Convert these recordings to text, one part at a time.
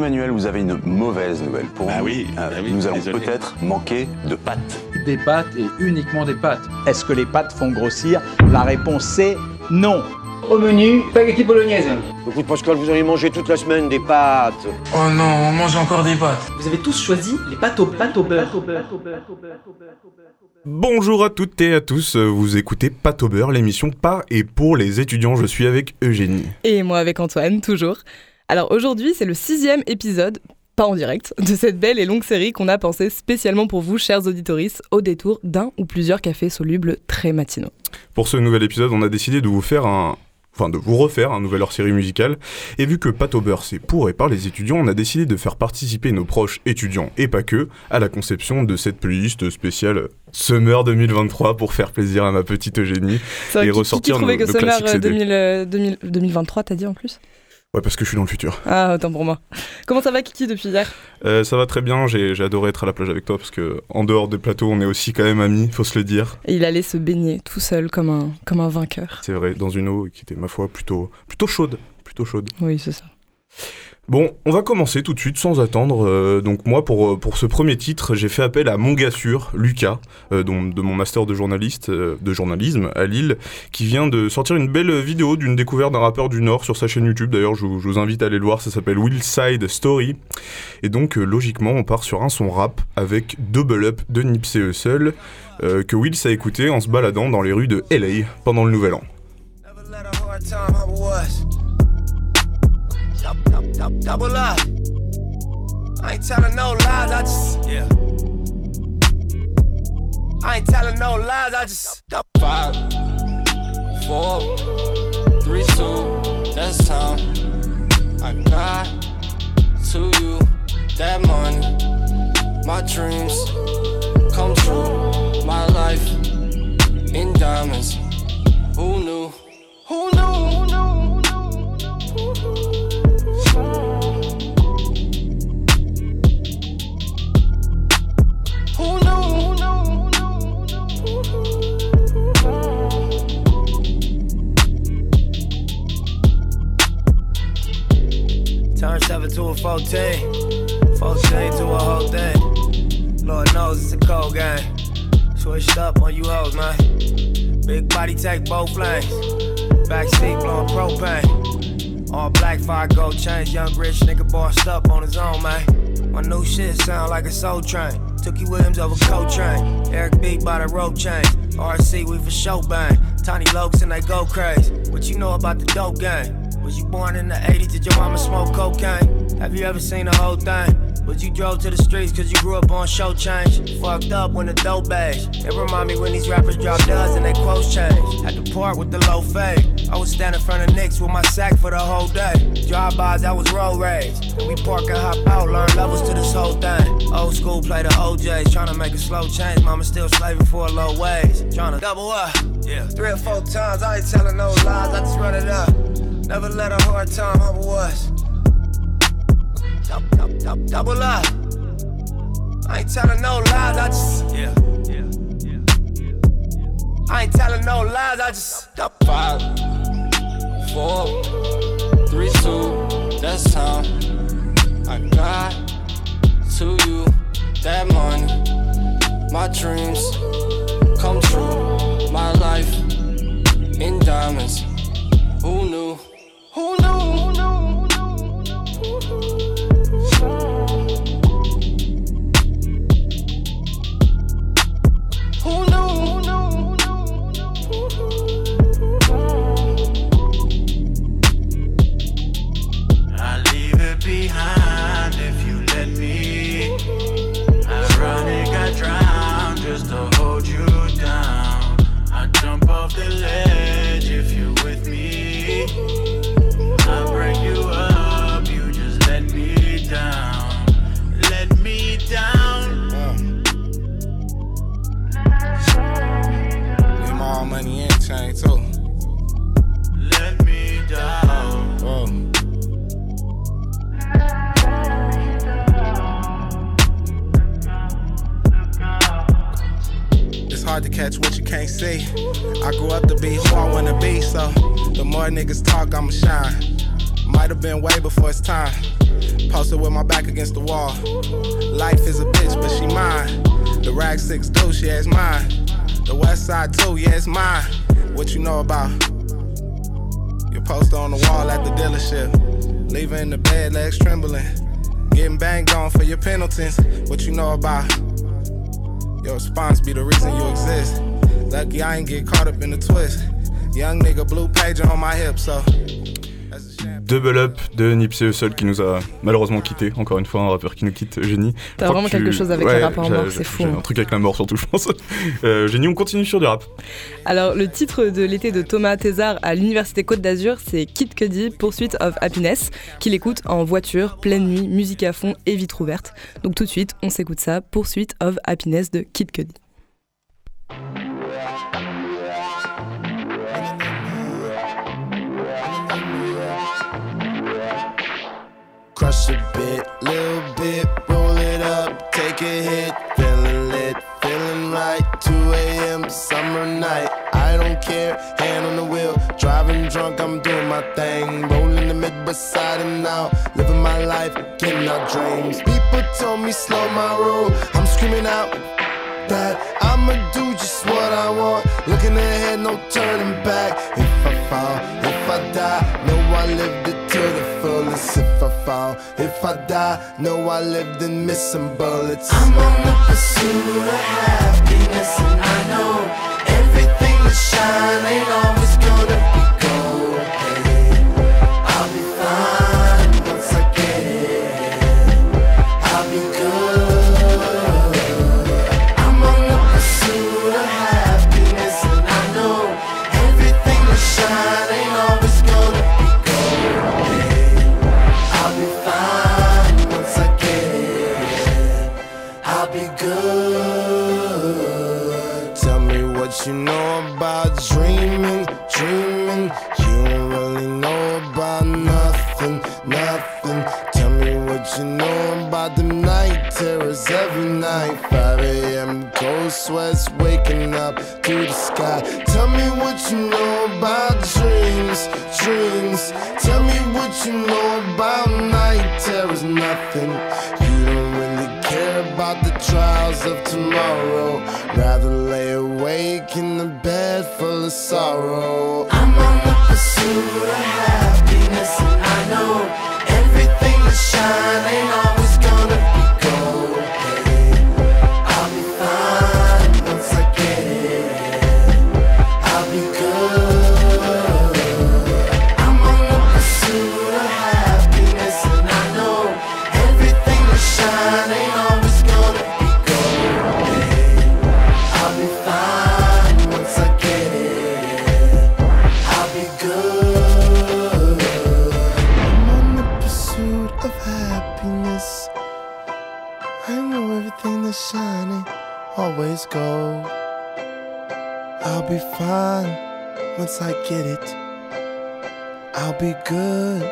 Emmanuel, vous avez une mauvaise nouvelle pour Bah nous. oui, Euh, bah oui, nous allons peut-être manquer de pâtes. Des pâtes et uniquement des pâtes. Est-ce que les pâtes font grossir La réponse c'est non. Au menu, spaghetti bolognaise. Écoute Pascal, vous allez manger toute la semaine des pâtes. Oh non, on mange encore des pâtes. Vous avez tous choisi les pâtes au, pâtes au beurre. Bonjour à toutes et à tous, vous écoutez Pâte au beurre, l'émission par et pour les étudiants. Je suis avec Eugénie. Et moi avec Antoine, toujours. Alors aujourd'hui, c'est le sixième épisode, pas en direct, de cette belle et longue série qu'on a pensée spécialement pour vous, chers auditoristes, au détour d'un ou plusieurs cafés solubles très matinaux. Pour ce nouvel épisode, on a décidé de vous faire un. Enfin, de vous refaire un nouvel hors-série musicale. Et vu que beurre c'est pour et par les étudiants, on a décidé de faire participer nos proches étudiants et pas que à la conception de cette playlist spéciale Summer 2023 pour faire plaisir à ma petite Eugénie. Et qui- qui, ressortir trouvait nos- que nos Summer classiques euh, CD. 2000, euh, 2000 2023, t'as dit en plus Ouais, parce que je suis dans le futur. Ah, autant pour moi. Comment ça va Kiki depuis hier? Euh, ça va très bien, j'ai j'ai adoré être à la plage avec toi parce que en dehors des plateaux, on est aussi quand même amis, faut se le dire. Et il allait se baigner tout seul comme un, comme un vainqueur. C'est vrai, dans une eau qui était, ma foi, plutôt, plutôt chaude. Plutôt chaude. Oui, c'est ça. Bon, on va commencer tout de suite sans attendre. Euh, donc moi, pour, euh, pour ce premier titre, j'ai fait appel à mon gars sûr, Lucas, euh, de mon master de journaliste, de journalisme à Lille, qui vient de sortir une belle vidéo d'une découverte d'un rappeur du Nord sur sa chaîne YouTube. D'ailleurs, je, vous- invite à aller le voir, ça s'appelle Willside Story. Et donc, logiquement, on part sur un son rap avec Double Up de Nipsey Hussle, que Wills a écouté en se baladant dans les rues de LA pendant le Nouvel An. Never let a hard time humble us. Dou- dou- dou- Double up. I ain't telling no lies, I just yeah. I ain't telling no lies, I just dou- Five, four, three, two, that's time. I got to you that money. My dreams come true. My life in diamonds. Who knew? Who knew? Who knew? To a 14. 14 to a whole thing. Lord knows it's a cold game. Switched up on you hoes, man. Big body take both lanes. Backseat blowing propane. All black fire gold chains. Young rich nigga bossed up on his own, man. My new shit sound like a soul train. Tookie Williams over Coltrane. Eric B by the rope chain. RC, we for show bang. Tiny Lokes and they go crazy. What you know about the dope game? Was you born in the 80s? Did your mama smoke cocaine? Have you ever seen the whole thing? But you drove to the streets cause you grew up on show change? Fucked up when the dope age. It remind me when these rappers drop duds and they quotes change. Had to part with the low fade. I was standing in front of Knicks with my sack for the whole day. Drive-bys, that was road rage. We park and hop out, learn levels to this whole thing. Old school play the OJs, tryna make a slow change. Mama still slaving for a low wage. Tryna double up, yeah. Three or four times, I ain't telling no lies, I just run it up. Never let a hard time humble us. Dou- dou- dou- Double up. I ain't telling no lies, I just yeah. I ain't telling no lies, I just Five, four, three, two, that's time. I got to you that money. My dreams come true. My life in diamonds. Who knew? Who knew? Can't see. I grew up to be who I wanna be, so the more niggas talk, I'ma shine. Might have been way before it's time. Posted with my back against the wall. Life is a bitch, but she mine. The rag six deuce, yeah, it's mine. The west side too, yeah, it's mine. What you know about? Your poster on the wall at the dealership. Leaving the bed, legs trembling. Getting banged on for your penalties. What you know about? Your response be the reason you exist. Lucky I ain't get caught up in the twist. Young nigga blue pager on my hip, so. Double Up de Nipsey Hussle qui nous a malheureusement quitté. Encore une fois, un rappeur qui nous quitte, Génie. T'as vraiment que tu- quelque chose avec Ouais, le rapport j'ai- mort, c'est fou, hein. un truc avec la mort surtout, je pense. Euh, Génie, on continue sur du rap. Alors, le titre de l'été de Thomas Thézard à l'Université Côte d'Azur, c'est Kid Cudi, Pursuit of Happiness, qu'il écoute en voiture, pleine nuit, musique à fond et vitre ouverte. Donc tout de suite, on s'écoute ça, Pursuit of Happiness de Kid Cudi. Crush a bit, little bit, roll it up, take a hit, feeling lit, feeling right. 2 a.m. summer night, I don't care, hand on the wheel, driving drunk, I'm doing my thing, rolling the mid beside and now, living my life, getting out dreams. People told me slow my roll, I'm screaming out that I'ma do just what I want, looking ahead, no turning back. If I fall, if I die, know I lived it to the fullest. If I fall, if I die, know I lived in missing bullets. I'm on the pursuit of happiness, and I know everything that shine ain't always every night. 5 a.m. cold sweats waking up to the sky. Tell me what you know about dreams, dreams. Tell me what you know about night terrors, nothing. You don't really care about the trials of tomorrow. Rather lay awake in the bed full of sorrow. I'm on the pursuit of happiness, and I know everything that shine ain't fine once I get it. I'll be good.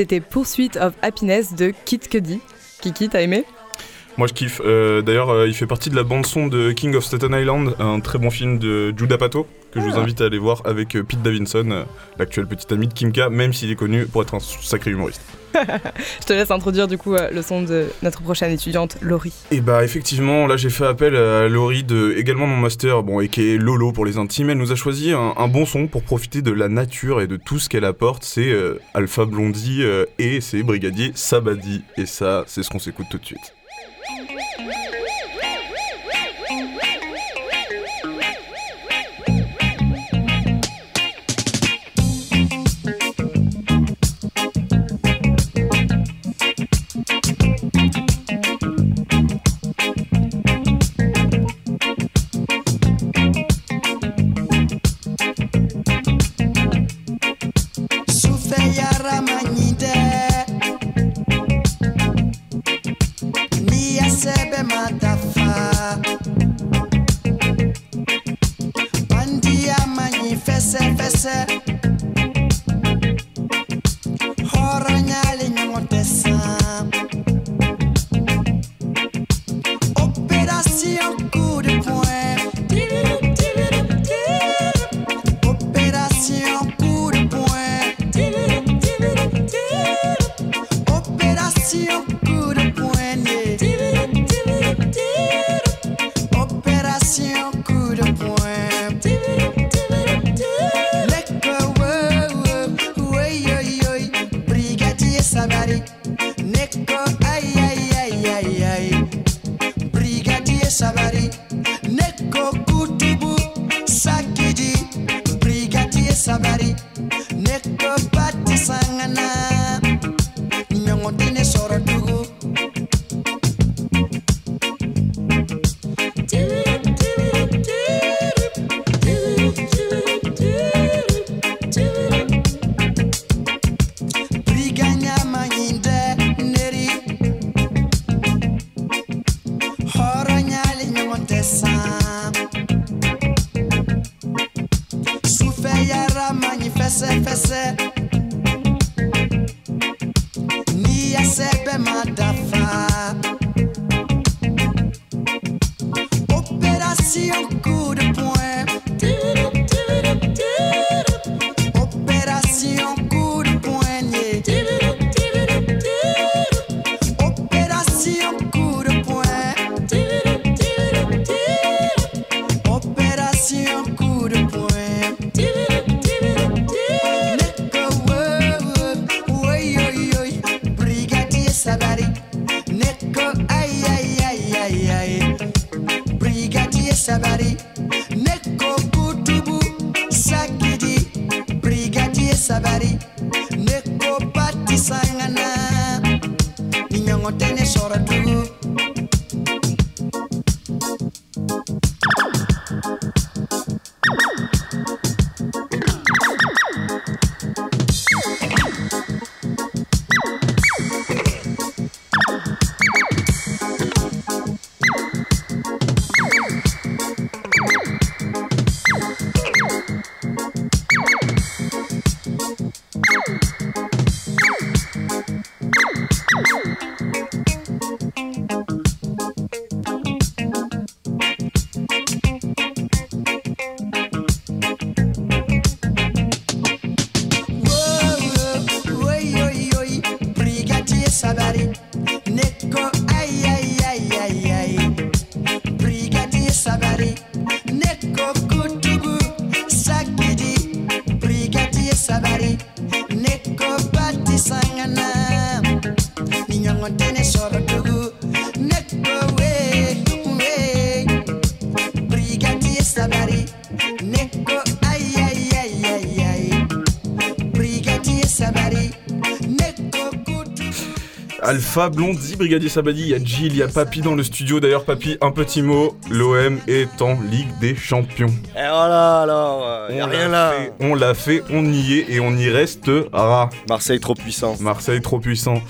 C'était Pursuit of Happiness de Kid Cudi. Kiki, t'as aimé? Moi je kiffe. Euh, D'ailleurs, euh, il fait partie de la bande-son de King of Staten Island, un très bon film de Judah Pato, que je vous Ah. invite à aller voir avec euh, Pete Davidson, euh, l'actuel petit ami de Kimka, même s'il est connu pour être un sacré humoriste. Je te laisse introduire du coup euh, le son de notre prochaine étudiante, Laurie. Et bah effectivement, là j'ai fait appel à Laurie de également mon master, bon et qui est Lolo pour les intimes. Elle nous a choisi un, un bon son pour profiter de la nature et de tout ce qu'elle apporte. C'est euh, Alpha Blondie euh, et c'est Brigadier Sabadi. Et ça, c'est ce qu'on s'écoute tout de suite. liquor, but Alpha, Blondie, Brigadier Sabadi, il y a Jill, il y a Papy dans le studio. D'ailleurs, Papy, un petit mot. L'OM est en Ligue des Champions. Et voilà alors, il y a On rien l'a là. fait, on l'a fait, on y est et on y restera. Marseille trop puissant. Marseille trop puissant.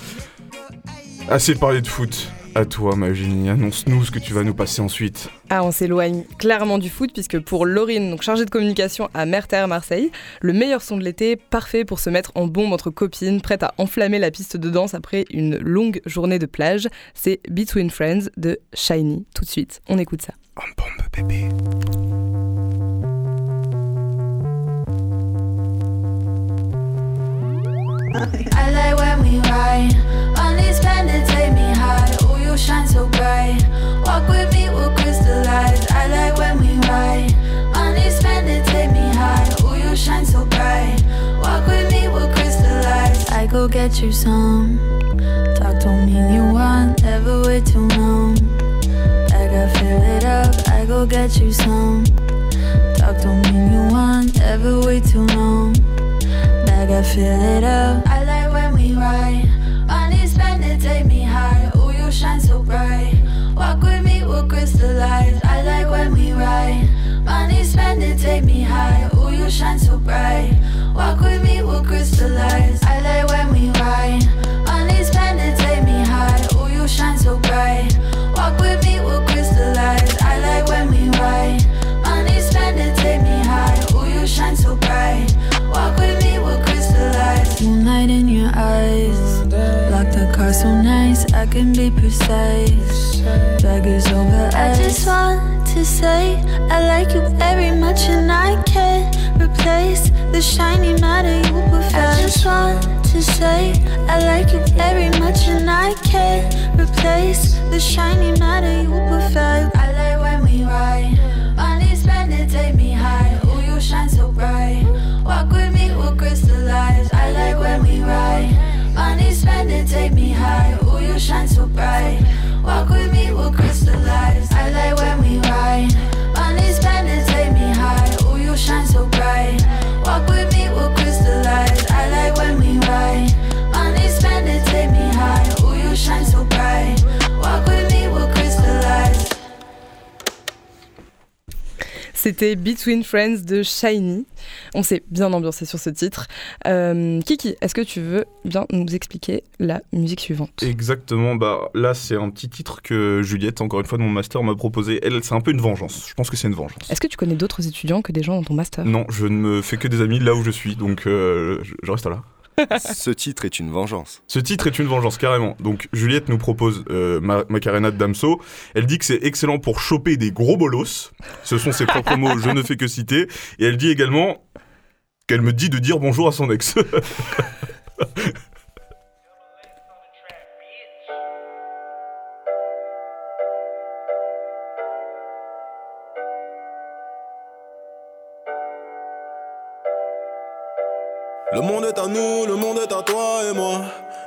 Assez parlé de foot. À toi, ma génie, annonce-nous ce que tu vas nous passer ensuite. Ah, on s'éloigne clairement du foot puisque pour Laurine, donc chargée de communication à Merter Marseille, le meilleur son de l'été, parfait pour se mettre en bombe entre copines, prête à enflammer la piste de danse après une longue journée de plage, c'est Between Friends de Shiny. Tout de suite, on écoute ça. En bombe, bébé. I like when we ride on these bandits, take me high. You shine so bright. Walk with me, we'll crystallize. I like when we ride on these bandits, take me high. Oh, you shine so bright. Walk with me, we'll crystallize. I go get you some. Talk don't mean you want, never wait too long. I got fill it up. I go get you some. Talk don't mean you want, never wait too long. I fill it up. Shine so bright. Walk with me, we'll crystallize. I like when we ride. On these bandits, take me high. Oh, you shine so bright. Walk with me, we'll crystallize. I like when we ride. On these bandits, take me high. Oh, you shine so bright. Walk with me, we'll crystallize. Moonlight in your eyes. Lock the car so nice, I can be precise. Bag is over I just want to say I like you very much and I can't the shiny matter you perfect. I just want to say I like you very much and I can't replace the shiny matter you perfect. I like when we ride. money these bandits, take me high. Oh, you shine so bright. Walk with me, we'll crystallize. I like when we ride. money these bandits, take me high. Oh, you shine so bright. Walk with me, we'll crystallize. I like when we ride. Shine so bright. Walk with me, we'll crystallize. I like when we ride. On these bandits, take me high. Oh, you shine so bright. Walk with me, we'll crystallize. C'était Between Friends de Shiny. On s'est bien ambiancé sur ce titre. Euh, Kiki, est-ce que tu veux bien nous expliquer la musique suivante? Exactement, bah là c'est un petit titre que Juliette, encore une fois de mon master, m'a proposé. Elle, c'est un peu une vengeance. Je pense que c'est une vengeance. Est-ce que tu connais d'autres étudiants que des gens dans ton master? Non, je ne me fais que des amis là où je suis, donc euh, je, je reste là. Ce titre est une vengeance. Ce titre est une vengeance, carrément. Donc Juliette nous propose euh, Ma- Macarena de Damso. Elle dit que c'est excellent pour choper des gros bolos. Ce sont ses propres mots, je ne fais que citer. Et elle dit également qu'elle me dit de dire bonjour à son ex.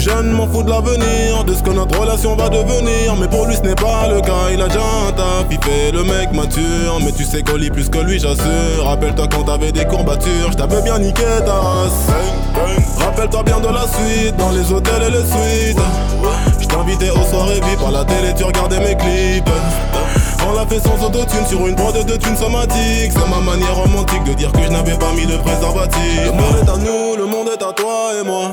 Suis jeune, m'en fous de l'avenir, de ce que notre relation va devenir. Mais pour lui, ce n'est pas le cas, il a déjà un taf, il le mec mature. Mais tu sais qu'on lit plus que lui, j'assure. Rappelle-toi quand t'avais des courbatures, je bien niqué ta race. Rappelle-toi bien de la suite, dans les hôtels et les suites. Je t'invitais aux soirées VIP, à la télé, tu regardais mes clips. On l'a fait sans autotune sur une prod de thunes somatiques C'est ma manière romantique de dire que je n'avais pas mis de préservatif Le monde est à nous, le monde est à toi et moi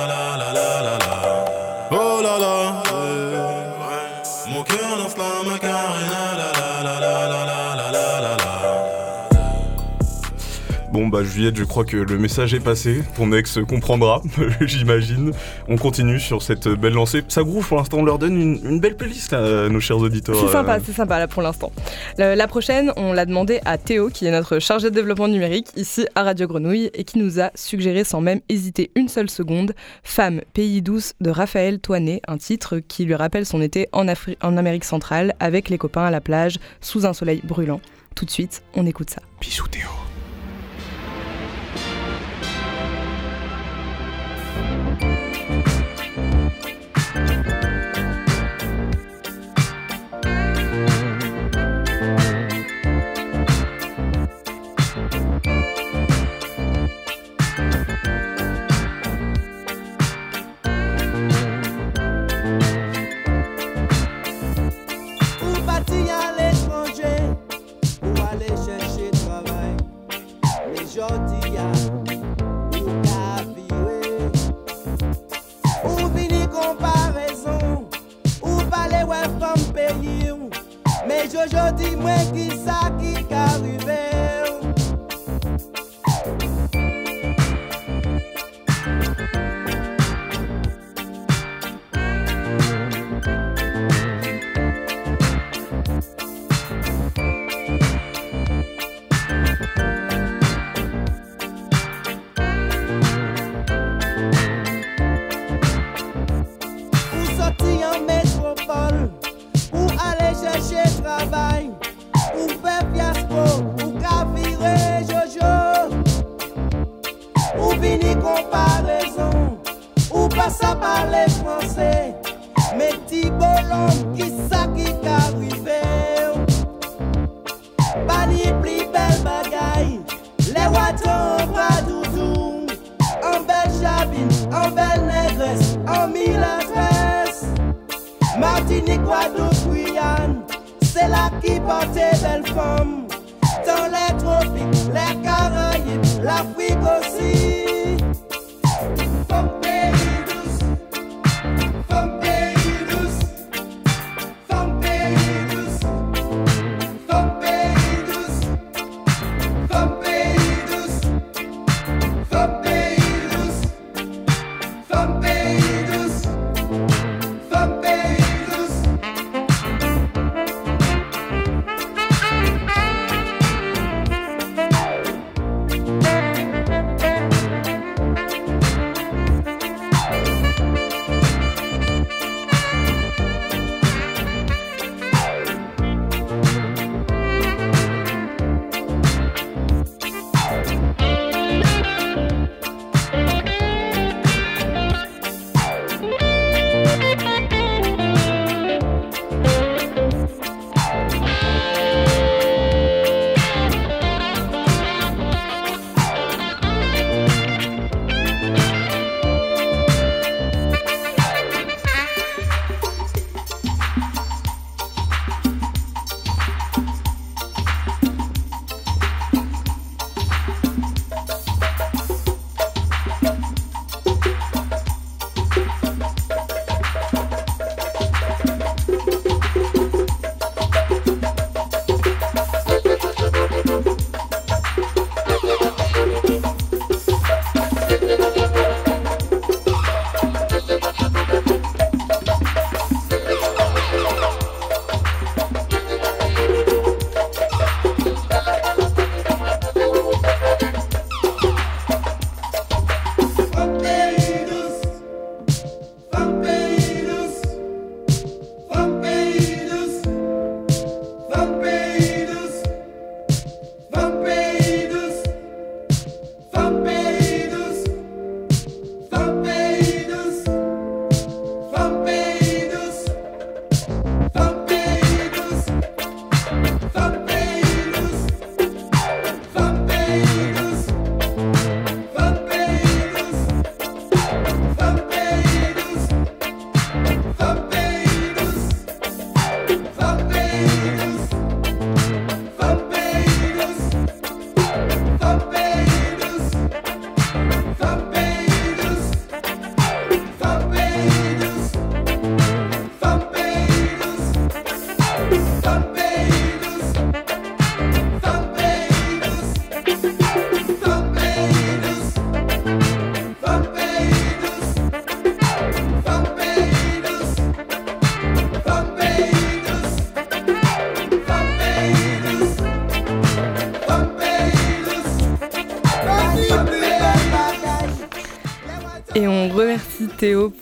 bah Juliette, je crois que le message est passé, ton ex comprendra, j'imagine. On continue sur cette belle lancée. Ça groove pour l'instant, on leur donne une, une belle playlist à nos chers auditeurs. C'est sympa, Euh, c'est sympa là pour l'instant. La, la prochaine, on l'a demandé à Théo, qui est notre chargé de développement numérique ici à Radio Grenouille et qui nous a suggéré sans même hésiter une seule seconde Femme, pays douce de Raphaël Toinet, un titre qui lui rappelle son été en, Afri- en Amérique centrale avec les copains à la plage sous un soleil brûlant. Tout de suite, on écoute ça. Bisous Théo.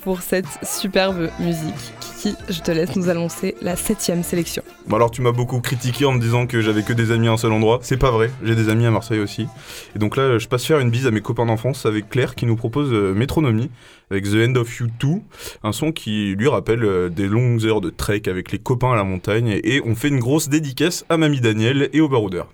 Pour cette superbe musique. Kiki, je te laisse nous annoncer la septième sélection. Bon alors tu m'as beaucoup critiqué en me disant que j'avais que des amis à un seul endroit. C'est pas vrai, j'ai des amis à Marseille aussi. Et donc là, je passe faire une bise à mes copains d'enfance avec Claire qui nous propose euh, Métronomie avec The End of You 2, un son qui lui rappelle euh, des longues heures de trek avec les copains à la montagne. Et on fait une grosse dédicace à Mamie Daniel et au baroudeur.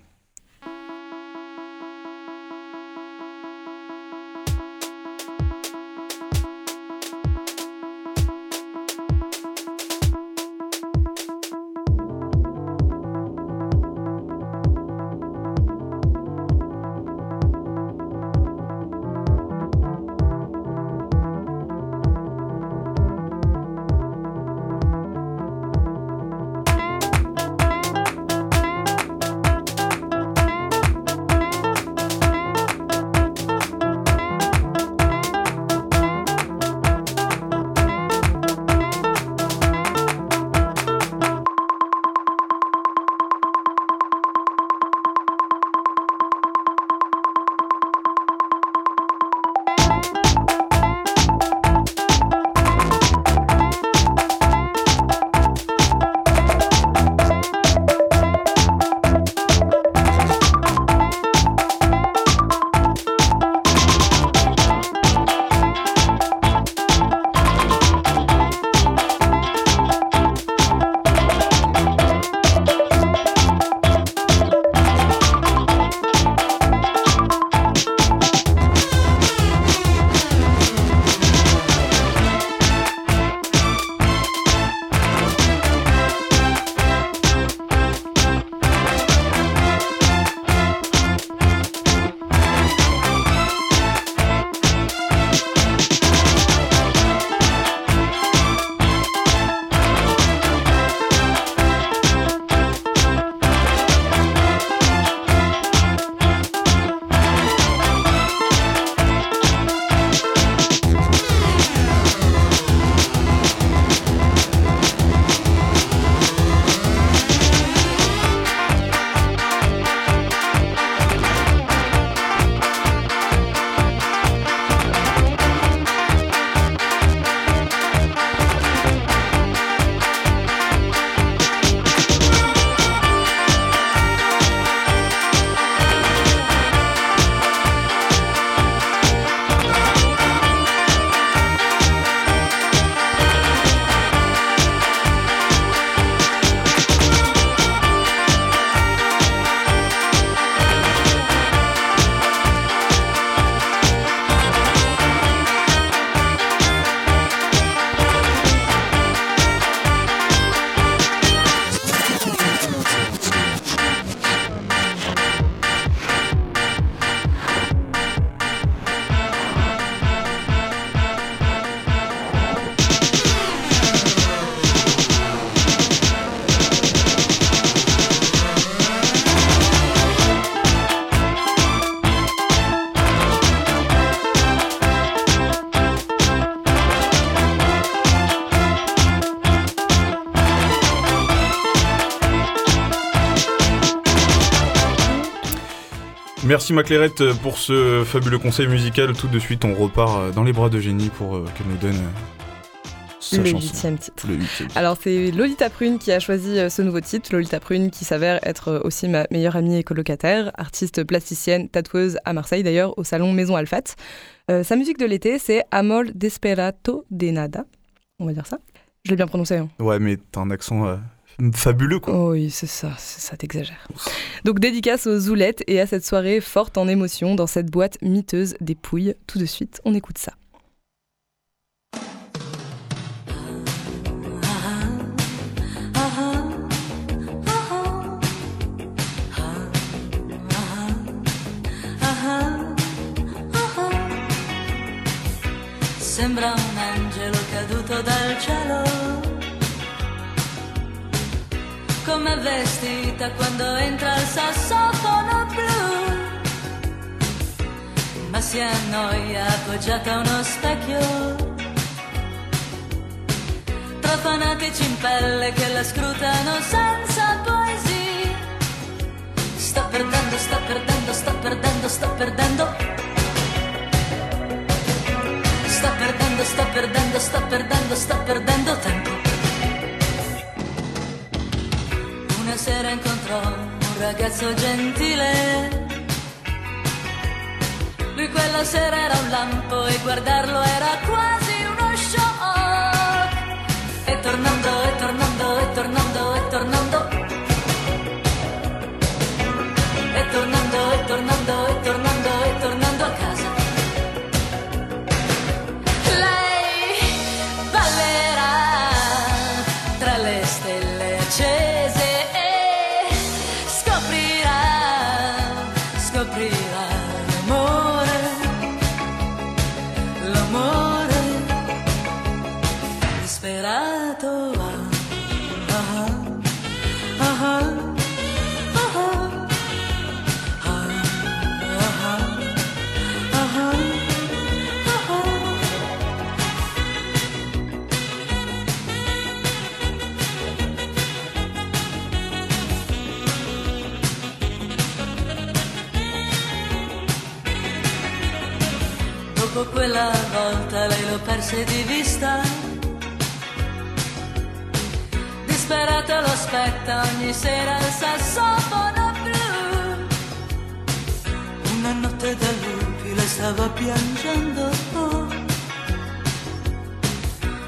Merci ma Clairette pour ce fabuleux conseil musical. Tout de suite, on repart euh, dans les bras de Génie pour euh, qu'elle nous donne euh, sa Le huitième titre. Alors c'est Lolita Prune qui a choisi ce nouveau titre, Lolita Prune qui s'avère être aussi ma meilleure amie et colocataire, artiste plasticienne, tatoueuse à Marseille d'ailleurs, au salon Maison Alfat. Euh, sa musique de l'été c'est Amol Desperato de Nada, on va dire ça. Je l'ai bien prononcé. Hein. Ouais, mais t'as un accent euh, fabuleux quoi. Oh oui, c'est ça, c'est ça, t'exagères. Donc dédicace aux Zoulettes et à cette soirée forte en émotion dans cette boîte miteuse des Pouilles. Tout de suite, on écoute ça. Sembra un angelo caduto dal cielo, come vestita quando entra il sassofono blu, ma si annoia appoggiata a uno specchio. Tra fanatici in pelle che la scrutano senza poesia. Sto perdendo, sto perdendo, sto perdendo, sto perdendo. Sto sto perdendo, sto perdendo, sto perdendo tempo. Sera incontrò un ragazzo gentile. Lui quella sera era un lampo e guardarlo era quasi uno shock. E tornando, e tornando, e tornando, e tornando. E tornando, e tornando, e tornando, Dopo quella volta lei lo perse di vista. Disperata lo aspetta ogni sera il sassofono blu. Una notte da lupi lei stava piangendo.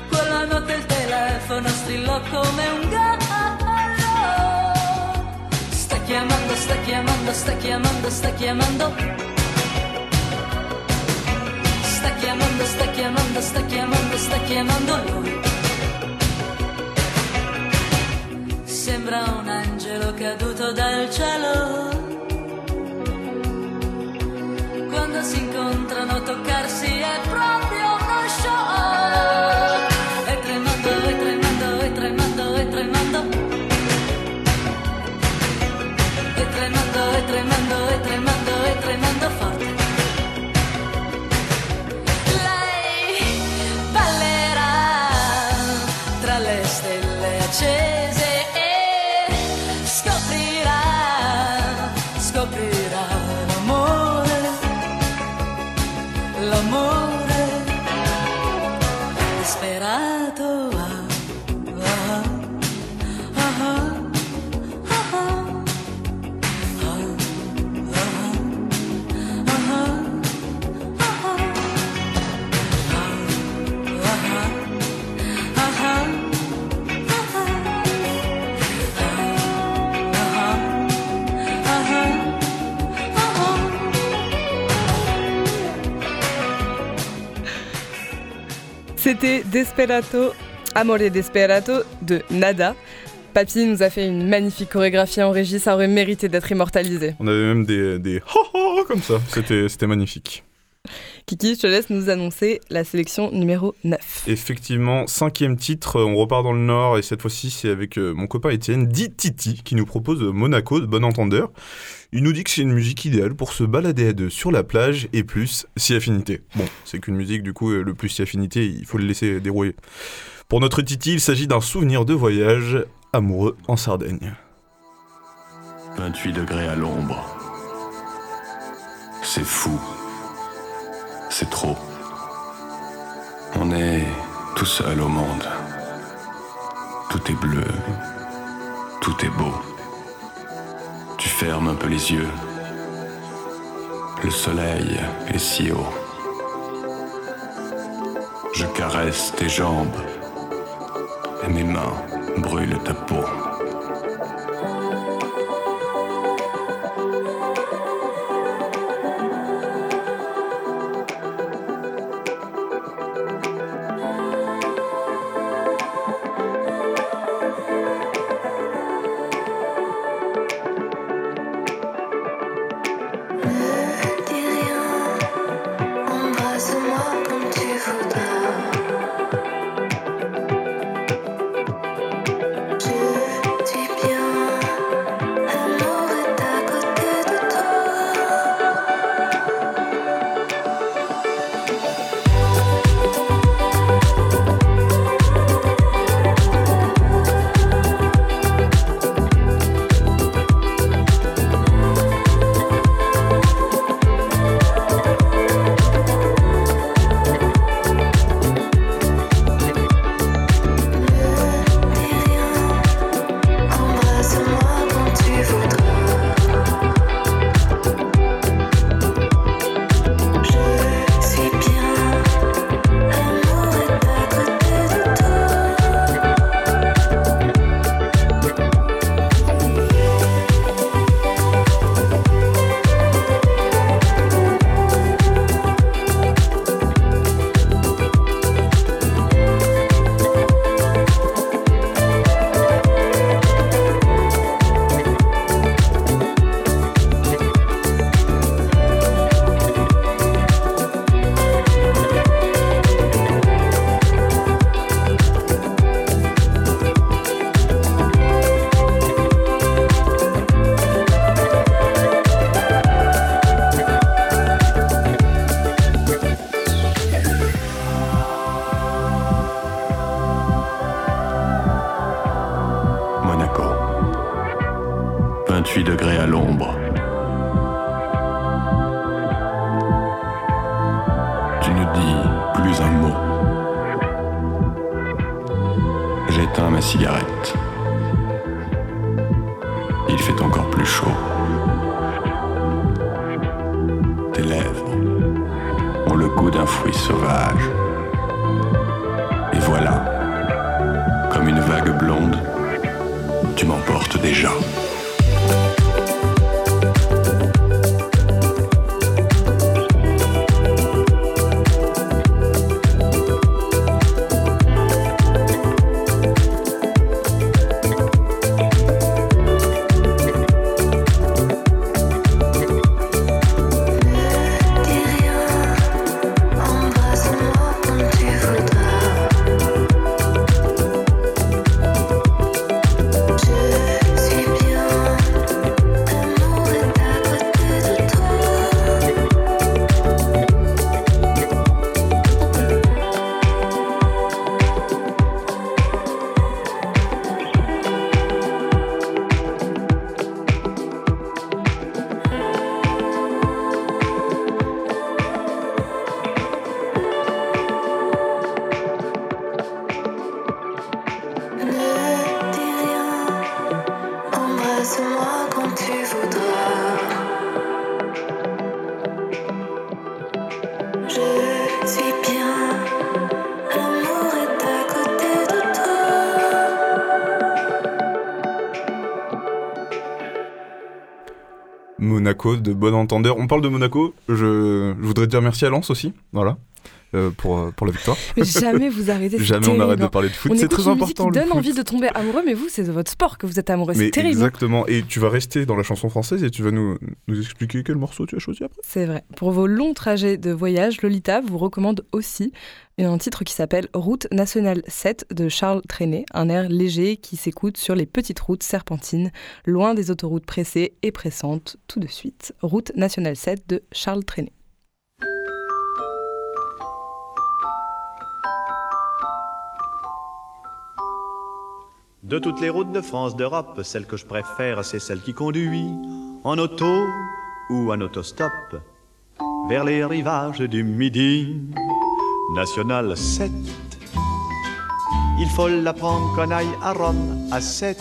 Quella notte il telefono strillò come un gallo. Sta chiamando, sta chiamando, sta chiamando, sta chiamando. Chiamando, sta chiamando, sta chiamando, sta chiamando lui. Sembra un angelo caduto dal cielo. Quando si incontrano toccarsi è proprio C'était Desperato, Amore Desperato de Nada. Papy nous a fait une magnifique chorégraphie en régie, ça aurait mérité d'être immortalisé. On avait même des, des ha ha comme ça. C'était c'était magnifique. Kiki, je te laisse nous annoncer la sélection numéro 9. Effectivement, cinquième titre, on repart dans le nord et cette fois-ci c'est avec euh, mon copain Étienne, dit Titi, qui nous propose euh, Monaco de bon entendeur. Il nous dit que c'est une musique idéale pour se balader à deux sur la plage et plus si affinité. Bon, c'est qu'une musique du coup, euh, le plus si affinité, il faut le laisser dérouiller. Pour notre Titi, il s'agit d'un souvenir de voyage amoureux en Sardaigne. 28 degrés à l'ombre. C'est fou. C'est trop. On est tout seul au monde. Tout est bleu. Tout est beau. Tu fermes un peu les yeux. Le soleil est si haut. Je caresse tes jambes et mes mains brûlent ta peau. Monaco de bon entendeur. On parle de Monaco. Je, je voudrais dire merci à Lens aussi. Voilà. Euh, pour, euh, pour la victoire. Mais jamais vous arrêtez. Jamais on arrête de parler de foot. C'est très important. qui le donne foot. envie de tomber amoureux, mais vous, c'est votre sport que vous êtes amoureux. C'est terrible. exactement. Et tu vas rester dans la chanson française et tu vas nous, nous expliquer quel morceau tu as choisi après. C'est vrai. Pour vos longs trajets de voyage, Lolita vous recommande aussi un titre qui s'appelle Route nationale 7 de Charles Trenet, un air léger qui s'écoute sur les petites routes serpentines, loin des autoroutes pressées et pressantes. Tout de suite, Route nationale 7 de Charles Trenet. De toutes les routes de France, d'Europe, celle que je préfère, c'est celle qui conduit en auto ou en autostop vers les rivages du Midi. National 7. Il faut la prendre qu'on aille à Rome à 7.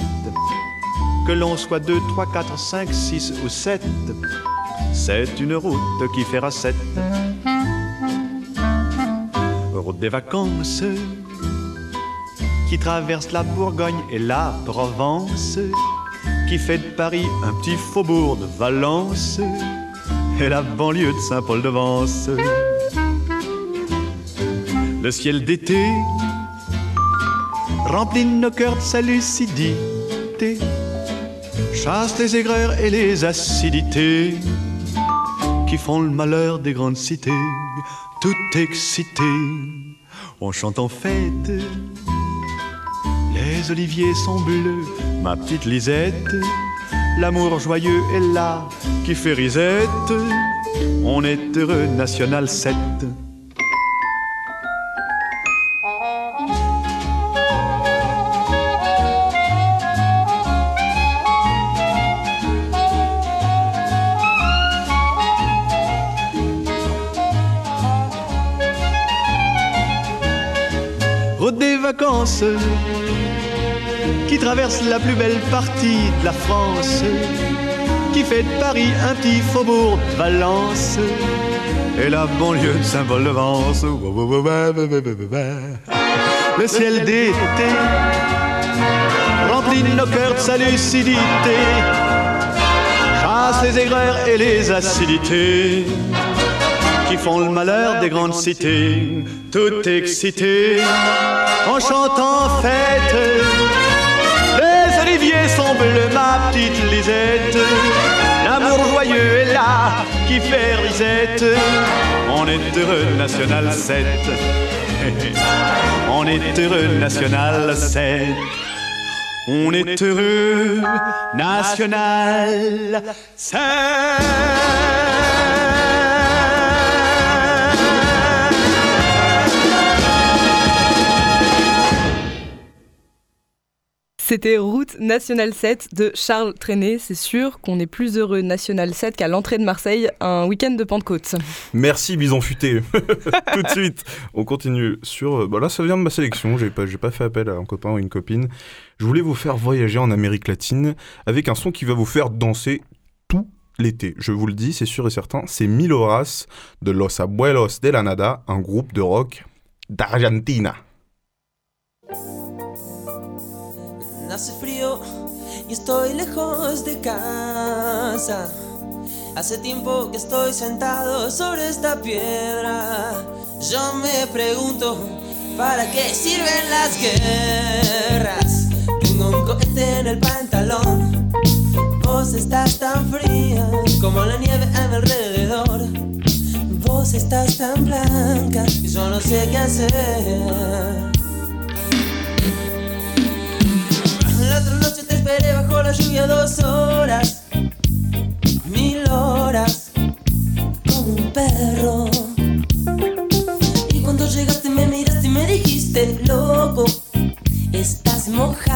Que l'on soit 2, 3, 4, 5, 6 ou 7. C'est une route qui fera 7. Route des vacances qui traverse la Bourgogne et la Provence, qui fait de Paris un petit faubourg de Valence et la banlieue de Saint-Paul-de-Vence. Le ciel d'été remplit nos cœurs de sa lucidité, chasse les aigreurs et les acidités qui font le malheur des grandes cités, tout excité. On chante en fête les oliviers sont bleus, ma petite Lisette. L'amour joyeux est là qui fait risette. On est heureux, National 7. Route des vacances traverse la plus belle partie de la France, qui fait de Paris un petit faubourg de Valence et la banlieue de Saint-Paul-de-Vence. Le ciel d'été remplit nos cœurs de sa lucidité, chasse les aigreurs et les acidités qui font le malheur des grandes cités, tout excité en chantant fête. Ma petite Lisette. L'amour joyeux est là qui fait risette. On est heureux, National 7. On est heureux, National 7. On est heureux, National 7. C'était Route Nationale 7 de Charles Trenet. C'est sûr qu'on est plus heureux National 7 qu'à l'entrée de Marseille un week-end de Pentecôte. Merci Bison Futé. Tout de suite, on continue sur. euh, Bah là, ça vient de ma sélection. J'ai pas, pas fait appel à un copain ou une copine. Je voulais vous faire voyager en Amérique latine avec un son qui va vous faire danser tout l'été. Je vous le dis, c'est sûr et certain. C'est Mil Horas de Los Abuelos de la Nada, un groupe de rock d'Argentina. Hace frío y estoy lejos de casa. Hace tiempo que estoy sentado sobre esta piedra. Yo me pregunto, ¿para qué sirven las guerras? Tengo un cohete en el pantalón. Vos estás tan fría como la nieve a mi alrededor. Vos estás tan blanca y yo no sé qué hacer. La otra noche te esperé bajo la lluvia dos horas, mil horas, como un perro. Y cuando llegaste me miraste y me dijiste, loco, estás mojado,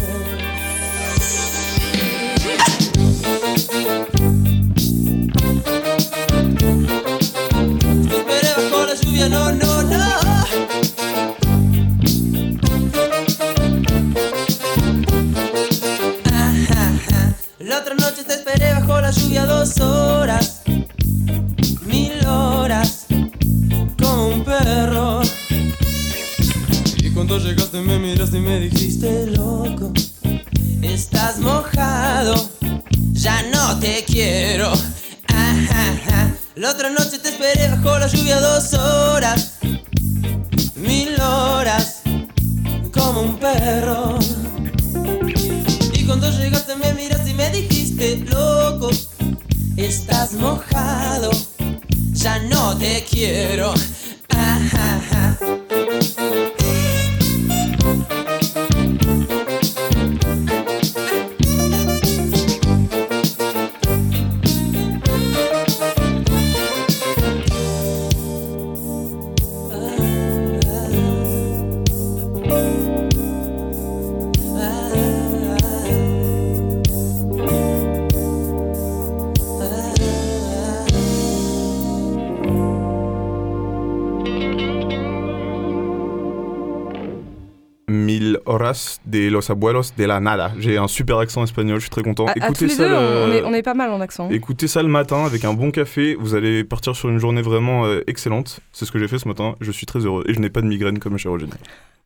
Horas de los abuelos de la nada. J'ai un super accent espagnol, je suis très content. À, à tous les ça deux, le- on, est, on est pas mal en accent. Écoutez ça le matin avec un bon café, vous allez partir sur une journée vraiment euh, excellente. C'est ce que j'ai fait ce matin, je suis très heureux et je n'ai pas de migraine comme cher Eugénie.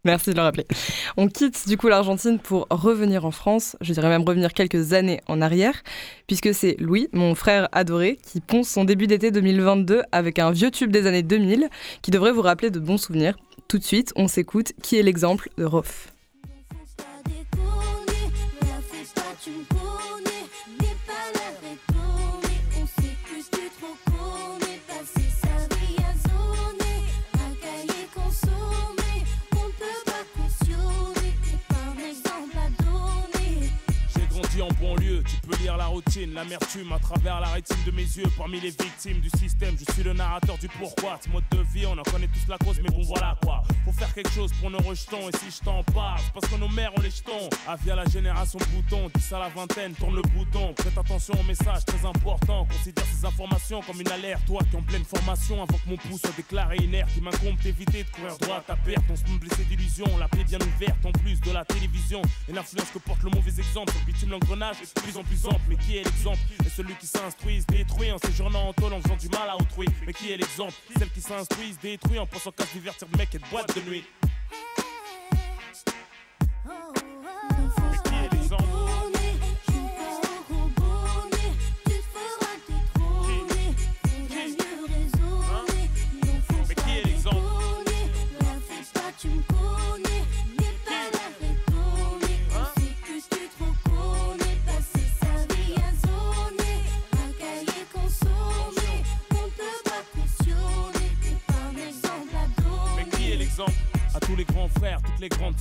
Merci de le rappeler. On quitte du coup l'Argentine pour revenir en France, je dirais même revenir quelques années en arrière, puisque c'est Louis, mon frère adoré, qui ponce son début d'été 2022 avec un vieux tube des années 2000 qui devrait vous rappeler de bons souvenirs. Tout de suite, on s'écoute Qui est l'exemple de Rof. Routine, l'amertume à travers la rétine de mes yeux. Parmi les victimes du système, je suis le narrateur du pourquoi. Ce mode de vie, on en connaît tous la cause, mais bon voilà quoi. Faut faire quelque chose pour nos rejetons, et si je t'en parle, parce que nos mères ont les jetons. Avis à la génération bouton, 10 à la vingtaine, tourne le bouton. Prête attention aux messages très importants, considère ces informations comme une alerte. Toi qui en pleine formation, avant que mon pouce soit déclaré inerte, il m'incombe d'éviter de courir droit à perte. On se blessé d'illusions, la paix bien ouverte en plus de la télévision. Et l'influence que porte le mauvais exemple, bitume l'engrenage de plus en plus ample. Qui est l'exemple Et celui qui s'instruit se détruit en séjournant en tôle en faisant du mal à autrui. Mais qui est l'exemple? Celle qui s'instruit se détruit en pensant qu'à divertir de mec et de boîte de nuit.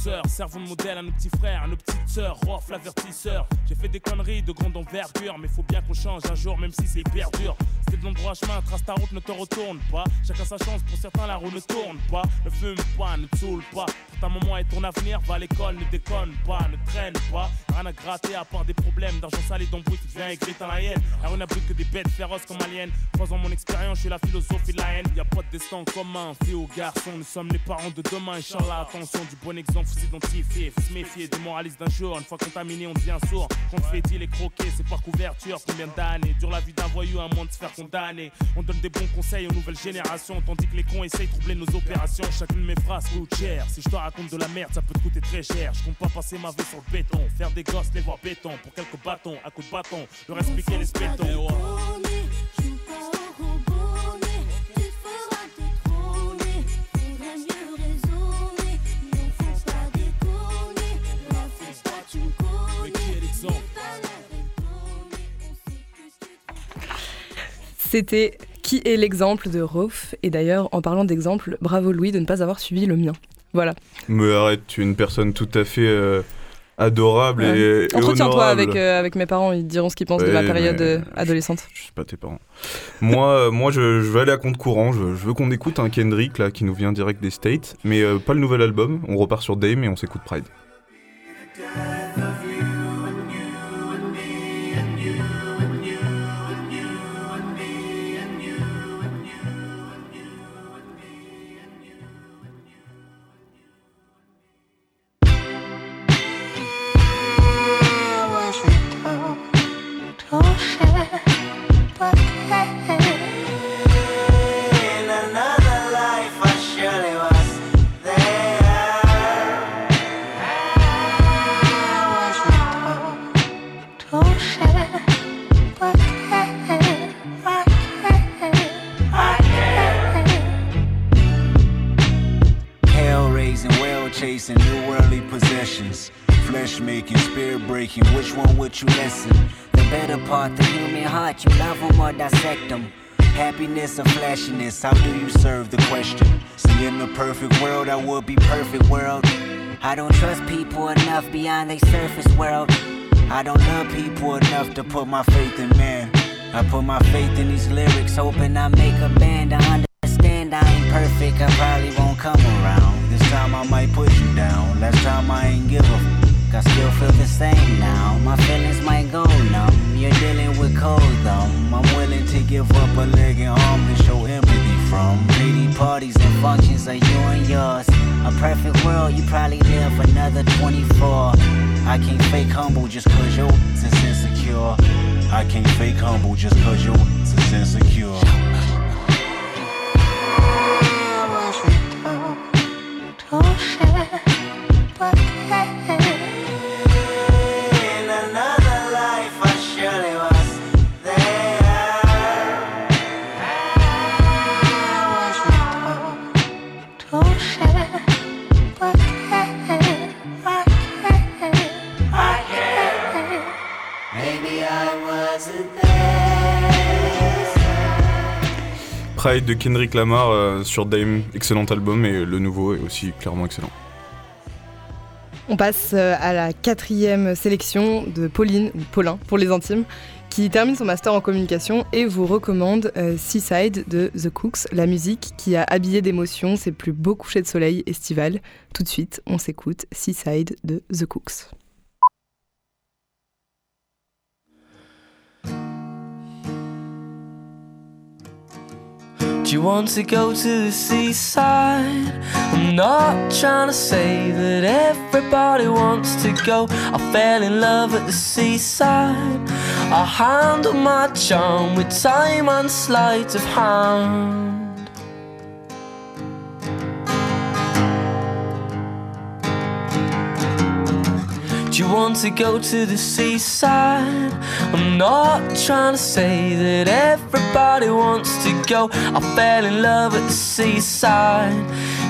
Sœurs. Servons de modèle à nos petits frères, à nos petites sœurs. Rof, l'avertisseur. J'ai fait des conneries de grande envergure, mais faut bien qu'on change un jour, même si c'est hyper dur. C'était de l'endroit chemin, trace ta route, ne te retourne pas. Chacun sa chance, pour certains la roue ne tourne pas. Ne fume pas, ne te saoule pas. Ta maman et ton avenir, va à l'école, ne déconne pas, ne traîne pas. Rien à gratter à part des problèmes d'argent sale et d'embrouille, tu deviens écrit dans la haine. La rue n'a plus que des bêtes féroces comme aliens. Croisant mon expérience, je suis la philosophie de la haine. Y a pas de destin en commun, fille ou garçon, nous sommes les parents de demain. Inch'Allah, attention, du bon exemple, faut s'identifier, faut se méfier des moralistes d'un jour. Une fois contaminé, on devient sourd. Quand on fait dit les croquer, c'est par couverture. Combien d'années dure la vie d'un voyou à moins de se faire condamner? On donne des bons conseils aux nouvelles générations, tandis que les cons essayent de troubler nos opérations. Chacune de mes phrases coûte cher. Si je te raconte de la merde, ça peut te coûter très cher. Je compte pas passer ma vie sur le béton, faire des gosses, les voir béton pour quelques bâtons, à coups de bâton, leur expliquer les spétons. C'était Qui est l'exemple de Rauf Et d'ailleurs, en parlant d'exemple, bravo Louis de ne pas avoir suivi le mien. Voilà. Mais arrête, tu es une personne tout à fait euh, adorable Ouais. et, et Entretiens-toi avec, euh, avec mes parents, ils diront ce qu'ils pensent de ma période mais euh, adolescente. Je sais pas tes parents. moi, moi je, je vais aller à compte courant. Je, je veux qu'on écoute un Kendrick là qui nous vient direct des States, mais euh, pas le nouvel album. On repart sur Dame et on s'écoute Pride. How do you serve the question? See, in the perfect world, I would be perfect world. I don't trust people enough beyond their surface world. I don't love people enough to put my faith in man. I put my faith in these lyrics, Hoping I make a band, I understand I ain't perfect, I probably won't come around. This time I might put you down. Last time I ain't give a f- I still feel the same now. My feelings might go numb. You're dealing with cold though. I'm willing to give up a leg and arm to show from. Lady parties and functions are you and yours. A perfect world, you probably live another 24. I can't fake humble just cause your is insecure. I can't fake humble just cause your is insecure. De Kendrick Lamar euh, sur Dame, excellent album et le nouveau est aussi clairement excellent. On passe euh, à la quatrième sélection de Pauline, ou Paulin pour les intimes, qui termine son master en communication et vous recommande euh, Seaside de The Cooks, la musique qui a habillé d'émotions ses plus beaux couchers de soleil estivales. Tout de suite, on s'écoute Seaside de The Cooks. Do you want to go to the seaside? I'm not trying to say that everybody wants to go. I fell in love at the seaside. I handle my charm with time and sleight of hand. Do you want to go to the seaside? I'm not trying to say that everybody wants to go. I fell in love at the seaside.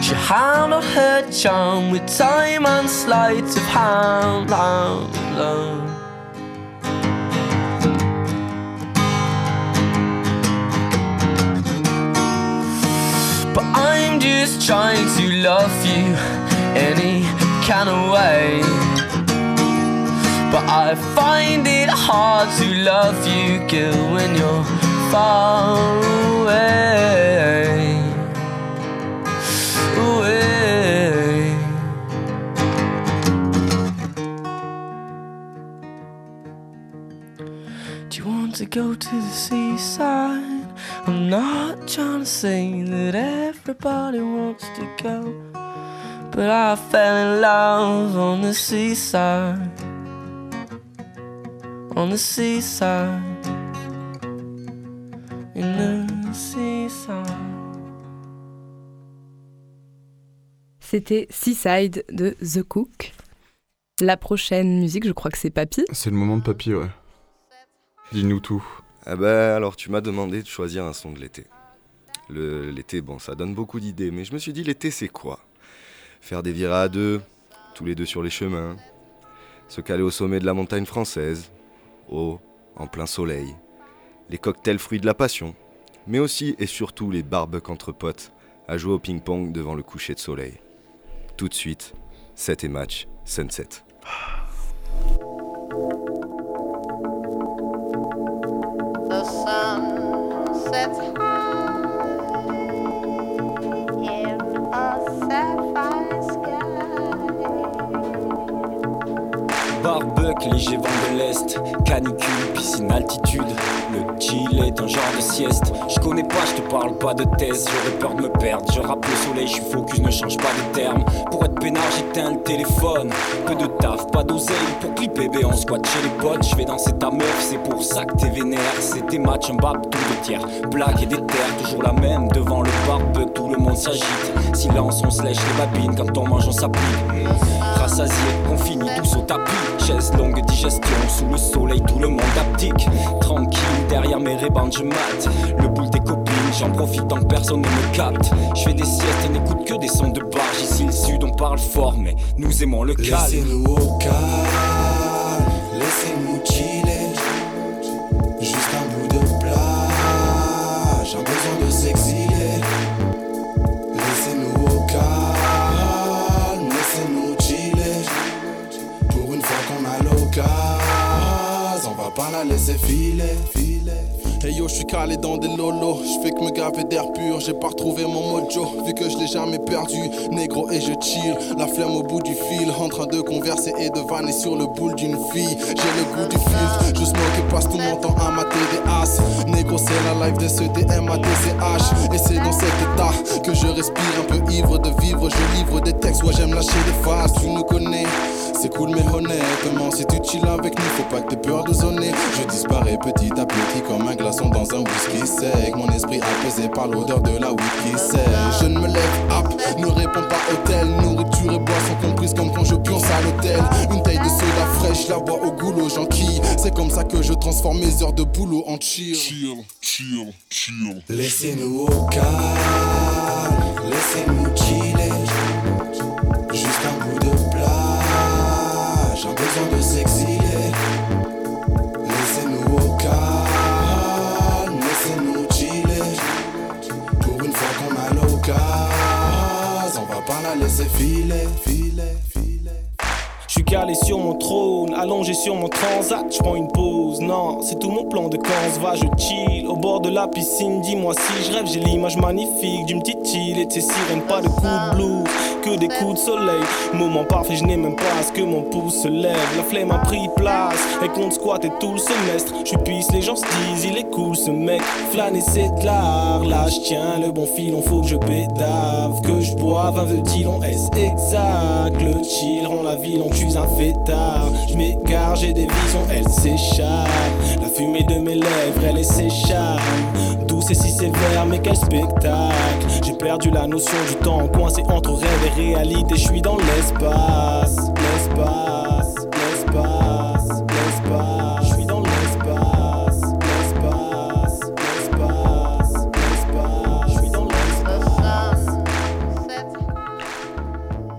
She handled her charm with time and sleight of hand. Love, love. But I'm just trying to love you. any kind of way. But I find it hard to love you, girl, when you're far away. Away. Do you want to go to the seaside? I'm not trying to say that everybody wants to go, but I fell in love on the seaside. On the seaside. In the seaside. C'était Seaside de The Cook. La prochaine musique, je crois que c'est Papy. C'est le moment de papy, ouais. Dis-nous tout. Ah bah alors tu m'as demandé de choisir un son de l'été. Le- L'été, bon, ça donne beaucoup d'idées, mais je me suis dit l'été c'est quoi? Faire des virées à deux, tous les deux sur les chemins, se caler au sommet de la montagne française, en plein soleil, les cocktails fruits de la passion, mais aussi et surtout les barbecues entre potes, à jouer au ping-pong devant le coucher de soleil. Tout de suite, 7 et match, Sunset. Barbuck, léger vent de l'Est, canicule, piscine altitude. Le chill est un genre de sieste. Je connais pas, je te parle pas de thèse. J'aurais peur de me perdre. Je rappe le soleil, je suis focus, ne change pas de terme. Pour être peinard, j'éteins le téléphone. Peu de taf, pas d'oseille. Pour clipper, bébé, on squatte chez les potes. Je vais danser ta meuf, c'est pour ça que t'es vénère. C'est tes matchs, un bab, tout de tiers. Blague et des terres, toujours la même. Devant le barbecue, tout le monde s'agite. Silence, on se lèche les babines. Quand on mange, on s'applique. Rassasié, on finit tous au tapis. Chaise longue digestion, sous le soleil, tout le monde aptique. Tranquille, derrière mes rébans, je mate. Le boule des copines, j'en profite tant que personne ne me capte. Je fais des siestes et n'écoute que des sons de barge. Ici, le sud, on parle fort, mais nous aimons le calme. Laissez-nous au calme, laissez-nous chiller. La. Hey yo, je suis calé dans des lolos, je fais que me gaver d'air pur, j'ai pas retrouvé mon mojo, vu que je l'ai jamais perdu, négro et je chill, la flemme au bout du fil, en train de converser et de vanner sur le boule d'une fille, j'ai le goût du filtre, je smoke et passe tout mon temps à mater des as, négro c'est la life de ce DMATCH, et c'est dans cet état que je respire un peu ivre de vivre, je livre des textes, ouais j'aime lâcher des phases, tu nous connais, c'est cool mais honnêtement, si tu chill avec nous, faut pas que t'aies peur de zoner, je disparais petit à petit comme un glaçon dans un whisky sec. Mon esprit apaisé par l'odeur de la whisky sec. Je ne me lève up, ne réponds pas hôtel. Nourriture et boisson comprises comme quand je pionce à l'hôtel. Une taille de soda fraîche, la bois au goulot, j'enquille. C'est comme ça que je transforme mes heures de boulot en chill. Chill, chill, chill. Laissez-nous au calme, laissez-nous chiller. Pas la laisser filer, filer, filer. Je suis calé sur mon trône, allongé sur mon transat, je prends une pause. Non, c'est tout mon plan de quand on se va, je chill. Au bord de la piscine, dis-moi si je rêve, j'ai l'image magnifique d'une petite île et de ses sirènes, pas de coups de blues, que des coups de soleil. Moment parfait, je n'ai même pas à ce que mon pouce se lève. La flemme a pris place, et compte squat et tout le semestre. Je pisse, les gens se disent, il est cool ce mec. Flâner c'est de l'art, là je tiens le bon filon, faut que je pédave, que je boive un veut-il on est exact. Le chill rend la ville, on tue un fêtard. Je m'égare, j'ai des visions, elle s'échappe. La fumée de mes lèvres, elle s'échappe. Douce et si sévère, mais quel spectacle. J'ai perdu la notion du temps, coincé entre rêve et réalité. Je suis dans l'espace, l'espace, l'espace.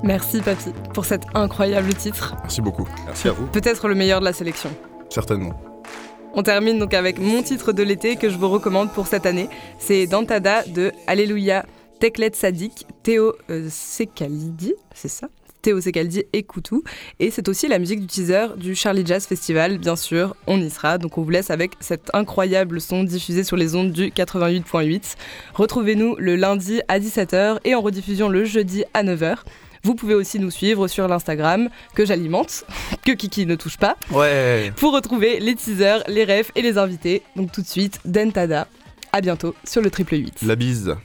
Merci Papy pour cet incroyable titre. Merci beaucoup. Merci à vous. Peut-être le meilleur de la sélection. Certainement. On termine donc avec mon titre de l'été que je vous recommande pour cette année. C'est Dantada de Alléluia Teklet Sadik Théo euh, Sekalidi, c'est ça? Théo Secaldi et Koutou. Et c'est aussi la musique du teaser du Charlie Jazz Festival, bien sûr, on y sera. Donc on vous laisse avec cet incroyable son diffusé sur les ondes du 88.8. Retrouvez-nous le lundi à 17h et en rediffusion le jeudi à 9h. Vous pouvez aussi nous suivre sur l'Instagram que j'alimente, que Kiki ne touche pas, Ouais. pour retrouver les teasers, les refs et les invités. Donc tout de suite, Dentada. À bientôt sur le triple 8. La bise.